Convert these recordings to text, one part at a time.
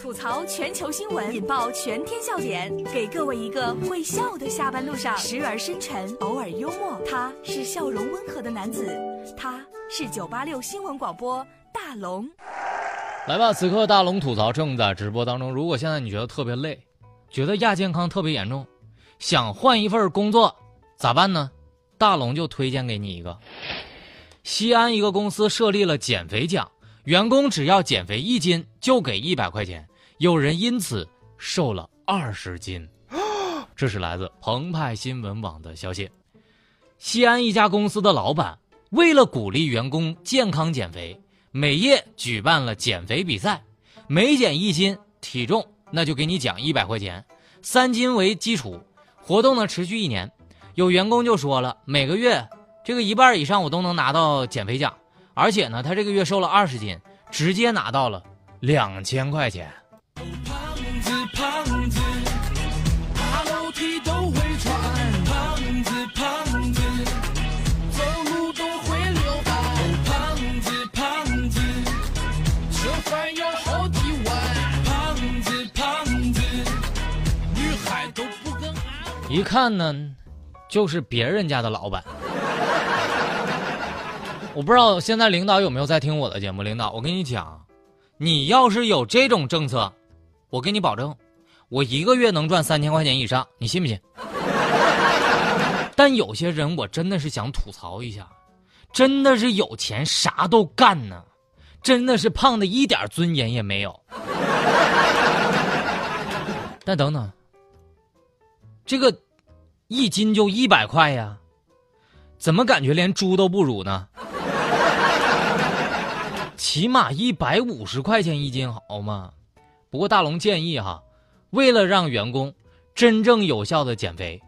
吐槽全球新闻，引爆全天笑点，给各位一个会笑的下班路上，时而深沉，偶尔幽默。他是笑容温和的男子，他是九八六新闻广播大龙。来吧，此刻大龙吐槽正在直播当中。如果现在你觉得特别累，觉得亚健康特别严重，想换一份工作，咋办呢？大龙就推荐给你一个。西安一个公司设立了减肥奖，员工只要减肥一斤就给一百块钱，有人因此瘦了二十斤。这是来自澎湃新闻网的消息。西安一家公司的老板为了鼓励员工健康减肥，每夜举办了减肥比赛，每减一斤体重那就给你奖一百块钱，三斤为基础。活动呢持续一年，有员工就说了，每个月。这个一半以上我都能拿到减肥奖，而且呢，他这个月瘦了二十斤，直接拿到了两千块钱。胖子胖子，爬楼梯都会喘。胖子胖子，走路都会溜达。胖子胖子，吃饭要好几碗。胖子胖子，女孩都不跟。一看呢，就是别人家的老板。我不知道现在领导有没有在听我的节目。领导，我跟你讲，你要是有这种政策，我给你保证，我一个月能赚三千块钱以上，你信不信？但有些人我真的是想吐槽一下，真的是有钱啥都干呢，真的是胖的一点尊严也没有。但等等，这个一斤就一百块呀，怎么感觉连猪都不如呢？起码一百五十块钱一斤好吗？不过大龙建议哈，为了让员工真正有效的减肥，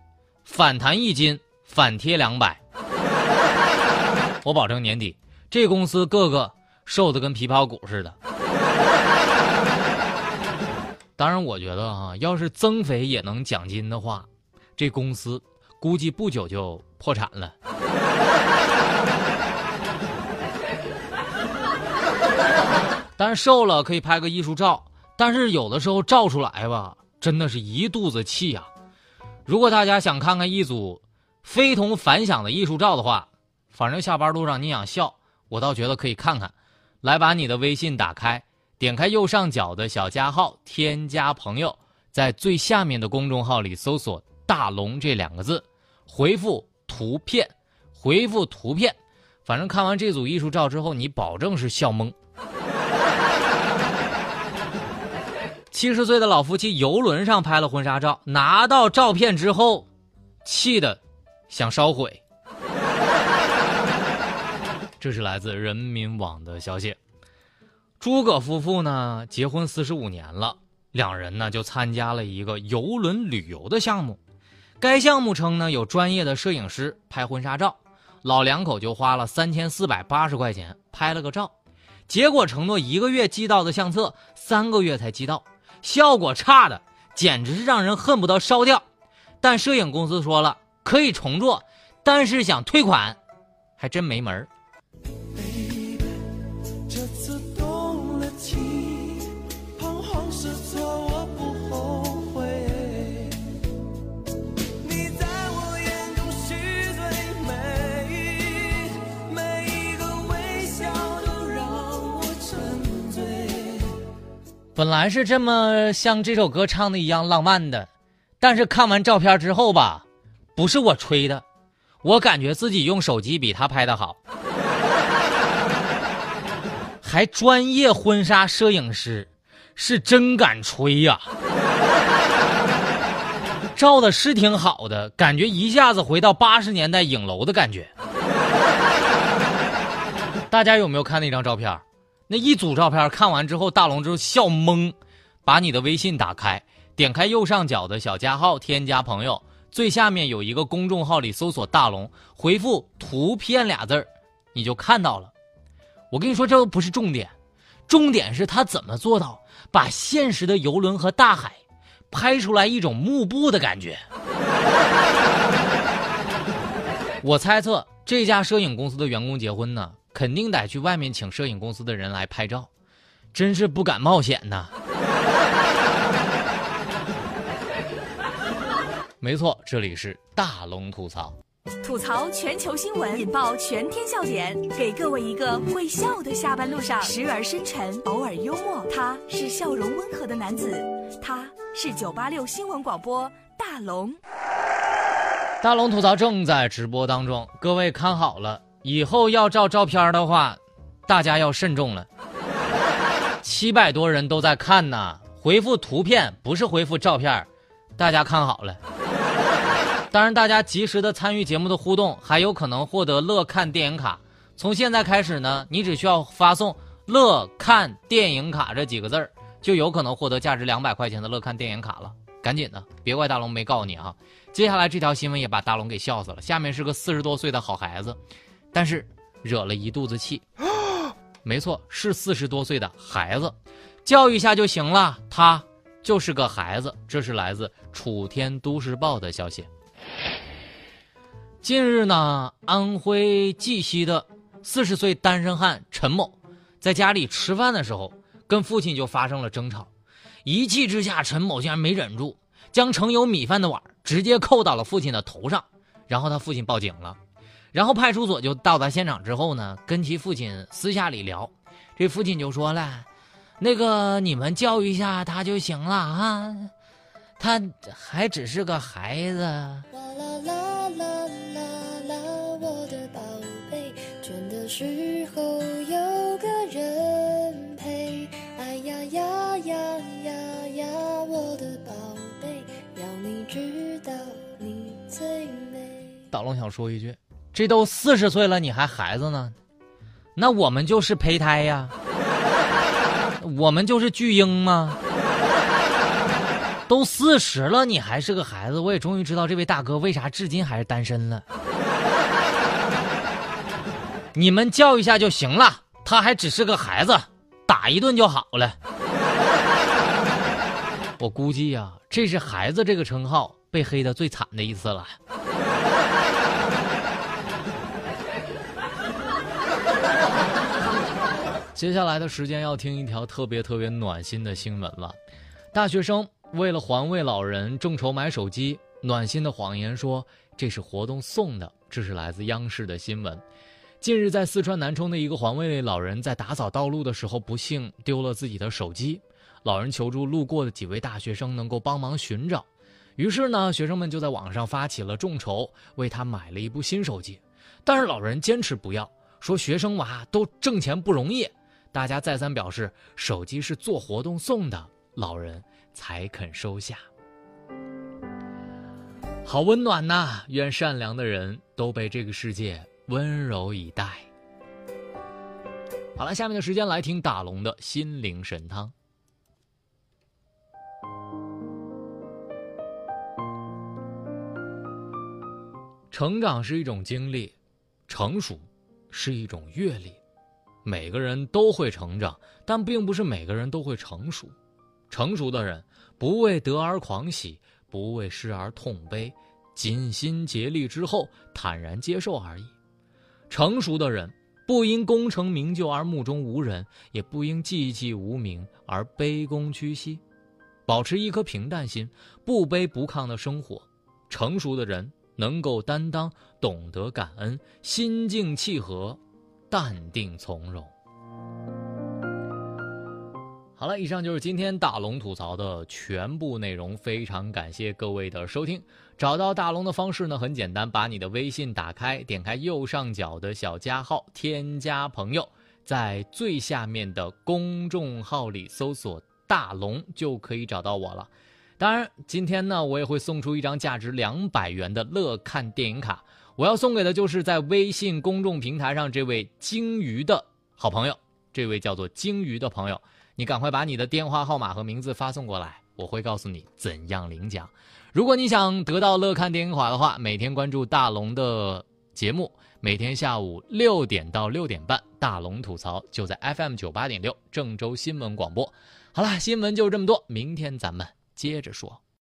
反弹一斤反贴两百。我保证年底这公司个个瘦的跟皮包骨似的。当然，我觉得哈，要是增肥也能奖金的话，这公司估计不久就破产了。但是瘦了可以拍个艺术照，但是有的时候照出来吧，真的是一肚子气呀。如果大家想看看一组非同凡响的艺术照的话，反正下班路上你想笑，我倒觉得可以看看。来，把你的微信打开，点开右上角的小加号，添加朋友，在最下面的公众号里搜索“大龙”这两个字，回复图片，回复图片。反正看完这组艺术照之后，你保证是笑懵。七十岁的老夫妻游轮上拍了婚纱照，拿到照片之后，气得想烧毁。这是来自人民网的消息。诸葛夫妇呢，结婚四十五年了，两人呢就参加了一个游轮旅游的项目。该项目称呢有专业的摄影师拍婚纱照，老两口就花了三千四百八十块钱拍了个照，结果承诺一个月寄到的相册，三个月才寄到。效果差的简直是让人恨不得烧掉，但摄影公司说了可以重做，但是想退款，还真没门儿。本来是这么像这首歌唱的一样浪漫的，但是看完照片之后吧，不是我吹的，我感觉自己用手机比他拍的好，还专业婚纱摄影师，是真敢吹呀！照的是挺好的，感觉一下子回到八十年代影楼的感觉。大家有没有看那张照片？那一组照片看完之后，大龙就笑懵。把你的微信打开，点开右上角的小加号，添加朋友，最下面有一个公众号里搜索“大龙”，回复“图片”俩字儿，你就看到了。我跟你说，这都不是重点，重点是他怎么做到把现实的游轮和大海拍出来一种幕布的感觉。我猜测这家摄影公司的员工结婚呢。肯定得去外面请摄影公司的人来拍照真是不敢冒险呐。没错这里是大龙吐槽。吐槽全球新闻引爆全天笑点给各位一个会笑的下班路上。时而深沉偶尔幽默。他是笑容温和的男子他是九八六新闻广播大龙。大龙吐槽正在直播当中各位看好了。以后要照照片的话，大家要慎重了。七百多人都在看呢，回复图片不是回复照片，大家看好了。当然，大家及时的参与节目的互动，还有可能获得乐看电影卡。从现在开始呢，你只需要发送“乐看电影卡”这几个字儿，就有可能获得价值两百块钱的乐看电影卡了。赶紧的，别怪大龙没告诉你啊！接下来这条新闻也把大龙给笑死了。下面是个四十多岁的好孩子，但是惹了一肚子气。没错，是四十多岁的孩子，教育一下就行了。他就是个孩子。这是来自楚天都市报的消息。近日呢，安徽绩溪的四十岁单身汉陈某，在家里吃饭的时候，跟父亲就发生了争吵。一气之下，陈某竟然没忍住，将盛有米饭的碗直接扣到了父亲的头上，然后他父亲报警了。然后派出所就到达现场之后呢，跟其父亲私下里聊，这父亲就说了：“那个你们教育一下他就行了啊，他还只是个孩子。”时候有个人陪，哎呀呀呀呀呀，我的宝贝，要你知道你最美。大龙想说一句，这都四十岁了，你还孩子呢？那我们就是胚胎呀，我们就是巨婴吗？都四十了，你还是个孩子，我也终于知道这位大哥为啥至今还是单身了。你们叫一下就行了，他还只是个孩子，打一顿就好了。我估计呀，这是“孩子”这个称号被黑的最惨的一次了。接下来的时间要听一条特别特别暖心的新闻了。大学生为了环卫老人众筹买手机，暖心的谎言说这是活动送的。这是来自央视的新闻。近日，在四川南充的一个环卫老人在打扫道路的时候，不幸丢了自己的手机。老人求助路过的几位大学生能够帮忙寻找，于是呢，学生们就在网上发起了众筹，为他买了一部新手机。但是老人坚持不要，说学生娃都挣钱不容易。大家再三表示手机是做活动送的，老人才肯收下。好温暖呐！愿善良的人都被这个世界。温柔以待。好了，下面的时间来听大龙的心灵神汤。成长是一种经历，成熟是一种阅历。每个人都会成长，但并不是每个人都会成熟。成熟的人不为得而狂喜，不为失而痛悲，尽心竭力之后坦然接受而已。成熟的人不因功成名就而目中无人，也不因寂寂无名而卑躬屈膝，保持一颗平淡心，不卑不亢的生活。成熟的人能够担当，懂得感恩，心静气和，淡定从容。好了，以上就是今天大龙吐槽的全部内容。非常感谢各位的收听。找到大龙的方式呢，很简单，把你的微信打开，点开右上角的小加号，添加朋友，在最下面的公众号里搜索“大龙”就可以找到我了。当然，今天呢，我也会送出一张价值两百元的乐看电影卡。我要送给的就是在微信公众平台上这位鲸鱼的好朋友，这位叫做鲸鱼的朋友。你赶快把你的电话号码和名字发送过来，我会告诉你怎样领奖。如果你想得到乐看电影卡的话，每天关注大龙的节目，每天下午六点到六点半，大龙吐槽就在 FM 九八点六郑州新闻广播。好了，新闻就这么多，明天咱们接着说。